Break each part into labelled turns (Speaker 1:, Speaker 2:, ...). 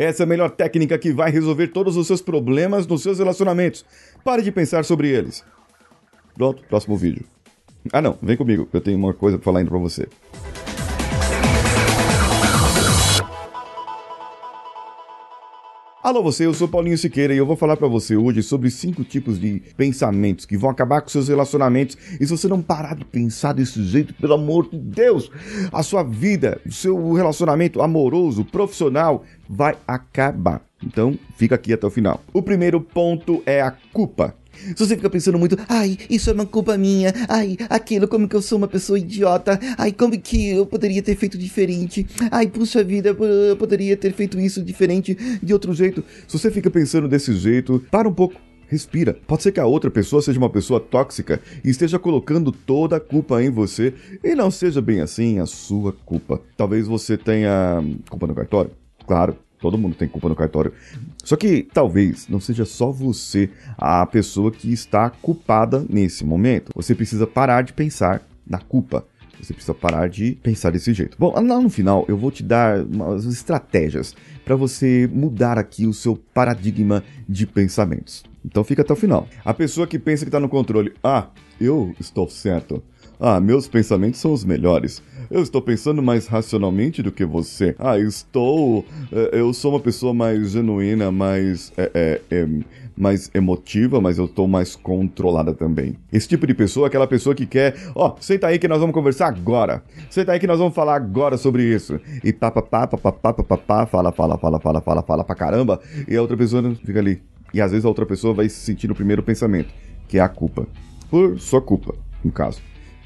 Speaker 1: Essa é a melhor técnica que vai resolver todos os seus problemas nos seus relacionamentos. Pare de pensar sobre eles. Pronto, próximo vídeo. Ah não, vem comigo, eu tenho uma coisa pra falar ainda pra você. Alô você, eu sou Paulinho Siqueira e eu vou falar para você hoje sobre cinco tipos de pensamentos que vão acabar com seus relacionamentos. E se você não parar de pensar desse jeito, pelo amor de Deus, a sua vida, o seu relacionamento amoroso, profissional vai acabar. Então, fica aqui até o final. O primeiro ponto é a culpa. Se você fica pensando muito, ai, isso é uma culpa minha, ai, aquilo, como que eu sou uma pessoa idiota, ai, como que eu poderia ter feito diferente, ai, puxa vida, eu poderia ter feito isso diferente de outro jeito. Se você fica pensando desse jeito, para um pouco. Respira. Pode ser que a outra pessoa seja uma pessoa tóxica e esteja colocando toda a culpa em você e não seja bem assim a sua culpa. Talvez você tenha culpa no cartório. Claro, Todo mundo tem culpa no cartório. Só que talvez não seja só você a pessoa que está culpada nesse momento. Você precisa parar de pensar na culpa. Você precisa parar de pensar desse jeito. Bom, lá no final eu vou te dar umas estratégias para você mudar aqui o seu paradigma de pensamentos. Então fica até o final. A pessoa que pensa que está no controle, ah, eu estou certo. Ah, meus pensamentos são os melhores. Eu estou pensando mais racionalmente do que você. Ah, estou. Eh, eu sou uma pessoa mais genuína, mais. É, é, é, mais emotiva, mas eu estou mais controlada também. Esse tipo de pessoa é aquela pessoa que quer. Ó, oh, senta aí que nós vamos conversar agora. Senta aí que nós vamos falar agora sobre isso. E tá, papapá, papapá, papapá, fala, fala, fala, fala, fala, fala pra caramba. E a outra pessoa fica ali. E às vezes a outra pessoa vai se sentir no primeiro pensamento, que é a culpa. Por sua culpa, no caso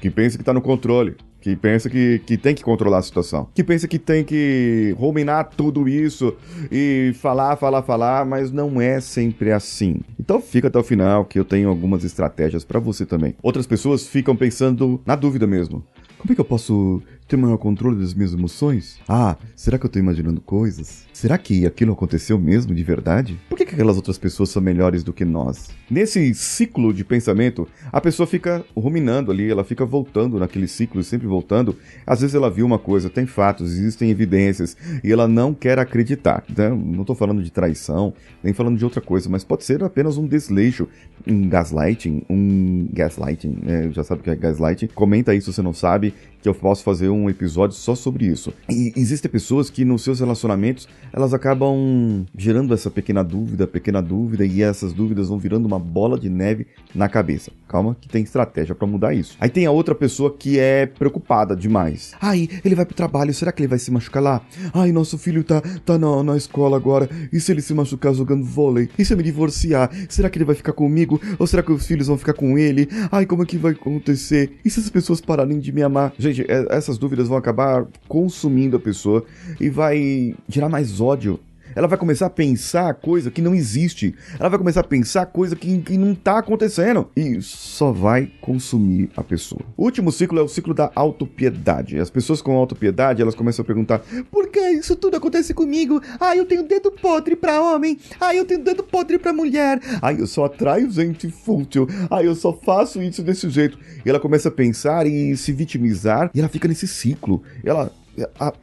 Speaker 1: que pensa que está no controle, que pensa que, que tem que controlar a situação, que pensa que tem que ruminar tudo isso e falar, falar, falar, mas não é sempre assim. Então fica até o final que eu tenho algumas estratégias para você também. Outras pessoas ficam pensando na dúvida mesmo. Como é que eu posso ter maior controle das minhas emoções? Ah, será que eu tô imaginando coisas? Será que aquilo aconteceu mesmo de verdade? Por que, que aquelas outras pessoas são melhores do que nós? Nesse ciclo de pensamento, a pessoa fica ruminando ali, ela fica voltando naquele ciclo, sempre voltando. Às vezes ela viu uma coisa, tem fatos, existem evidências, e ela não quer acreditar. Né? Não estou falando de traição, nem falando de outra coisa, mas pode ser apenas um desleixo, um gaslighting, um gaslighting, né? já sabe o que é gaslighting. Comenta aí se você não sabe que eu posso fazer um episódio só sobre isso. E existem pessoas que nos seus relacionamentos, elas acabam gerando essa pequena dúvida, pequena dúvida, e essas dúvidas vão virando uma bola de neve na cabeça. Calma que tem estratégia para mudar isso. Aí tem a outra pessoa que é preocupada demais. Ai, ele vai pro trabalho, será que ele vai se machucar lá? Ai, nosso filho tá, tá na, na escola agora, e se ele se machucar jogando vôlei? E se eu me divorciar? Será que ele vai ficar comigo? Ou será que os filhos vão ficar com ele? Ai, como é que vai acontecer? E se as pessoas pararem de me amar? Gente, Gente, é, essas dúvidas vão acabar consumindo a pessoa e vai gerar mais ódio ela vai começar a pensar coisa que não existe. Ela vai começar a pensar coisa que, que não está acontecendo. E só vai consumir a pessoa. O último ciclo é o ciclo da autopiedade. As pessoas com autopiedade, elas começam a perguntar: por que isso tudo acontece comigo? Ah, eu tenho dedo podre para homem. Ah, eu tenho dedo podre para mulher. Ah, eu só atraio gente fútil. Ah, eu só faço isso desse jeito. E ela começa a pensar e se vitimizar. E ela fica nesse ciclo. Ela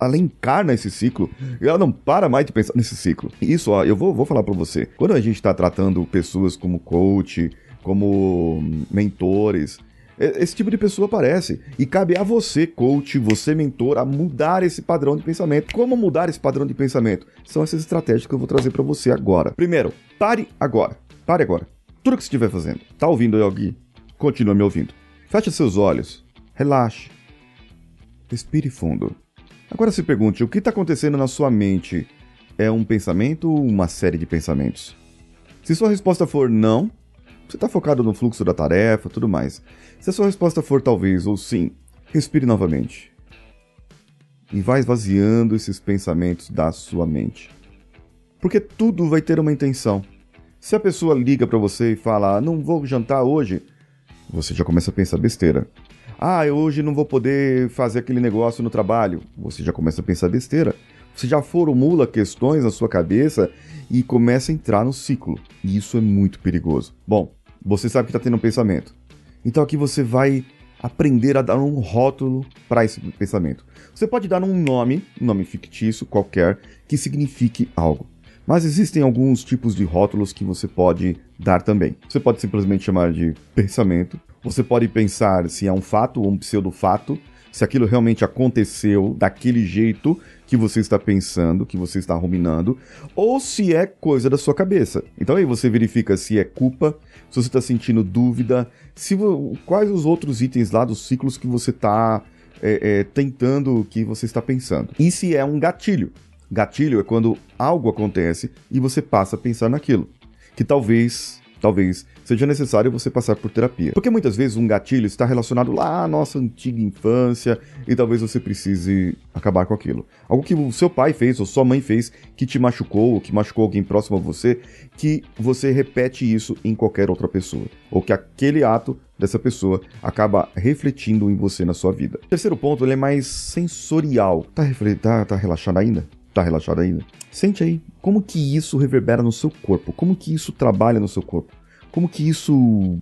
Speaker 1: ela encarna esse ciclo e ela não para mais de pensar nesse ciclo. Isso, ó, eu vou, vou falar para você. Quando a gente está tratando pessoas como coach, como mentores, esse tipo de pessoa aparece. E cabe a você, coach, você, mentor, a mudar esse padrão de pensamento. Como mudar esse padrão de pensamento? São essas estratégias que eu vou trazer para você agora. Primeiro, pare agora. Pare agora. Tudo que você estiver fazendo. Tá ouvindo aqui? Continua me ouvindo. Feche seus olhos. Relaxe. Respire fundo. Agora se pergunte, o que está acontecendo na sua mente? É um pensamento ou uma série de pensamentos? Se sua resposta for não, você está focado no fluxo da tarefa, tudo mais. Se a sua resposta for talvez ou sim, respire novamente. E vá esvaziando esses pensamentos da sua mente. Porque tudo vai ter uma intenção. Se a pessoa liga para você e fala, ah, não vou jantar hoje, você já começa a pensar besteira. Ah, eu hoje não vou poder fazer aquele negócio no trabalho. Você já começa a pensar besteira. Você já formula questões na sua cabeça e começa a entrar no ciclo. E isso é muito perigoso. Bom, você sabe que está tendo um pensamento. Então aqui você vai aprender a dar um rótulo para esse pensamento. Você pode dar um nome, um nome fictício qualquer, que signifique algo. Mas existem alguns tipos de rótulos que você pode dar também. Você pode simplesmente chamar de pensamento. Você pode pensar se é um fato ou um pseudo-fato, se aquilo realmente aconteceu daquele jeito que você está pensando, que você está ruminando, ou se é coisa da sua cabeça. Então aí você verifica se é culpa, se você está sentindo dúvida, se quais os outros itens lá dos ciclos que você está é, é, tentando, que você está pensando. E se é um gatilho. Gatilho é quando algo acontece e você passa a pensar naquilo. Que talvez, talvez seja necessário você passar por terapia. Porque muitas vezes um gatilho está relacionado lá à nossa antiga infância e talvez você precise acabar com aquilo. Algo que o seu pai fez ou sua mãe fez que te machucou ou que machucou alguém próximo a você, que você repete isso em qualquer outra pessoa. Ou que aquele ato dessa pessoa acaba refletindo em você na sua vida. O terceiro ponto, ele é mais sensorial. Tá, tá, tá relaxado ainda? Tá relaxado ainda? Sente aí, como que isso reverbera no seu corpo? Como que isso trabalha no seu corpo? Como que isso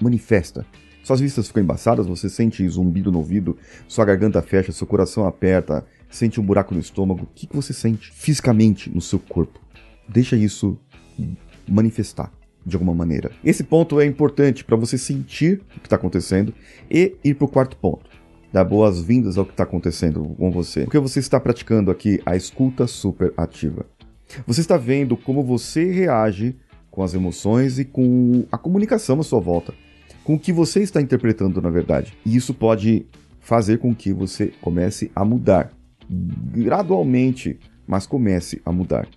Speaker 1: manifesta? Suas vistas ficam embaçadas, você sente zumbido no ouvido, sua garganta fecha, seu coração aperta, sente um buraco no estômago. O que, que você sente fisicamente no seu corpo? Deixa isso manifestar de alguma maneira. Esse ponto é importante para você sentir o que está acontecendo e ir para o quarto ponto dar boas-vindas ao que está acontecendo com você. Porque você está praticando aqui a escuta super ativa. Você está vendo como você reage com as emoções e com a comunicação à sua volta, com o que você está interpretando na verdade. E isso pode fazer com que você comece a mudar gradualmente, mas comece a mudar.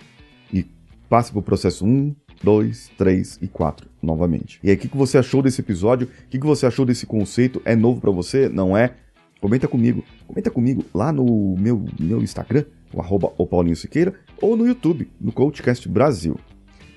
Speaker 1: E passe para o processo 1, 2, 3 e 4 novamente. E aí, o que, você achou desse episódio? O que, que você achou desse conceito? É novo para você? Não é? Comenta comigo. Comenta comigo lá no meu, meu Instagram, o arroba o Paulinho Siqueira, ou no YouTube, no Coachcast Brasil.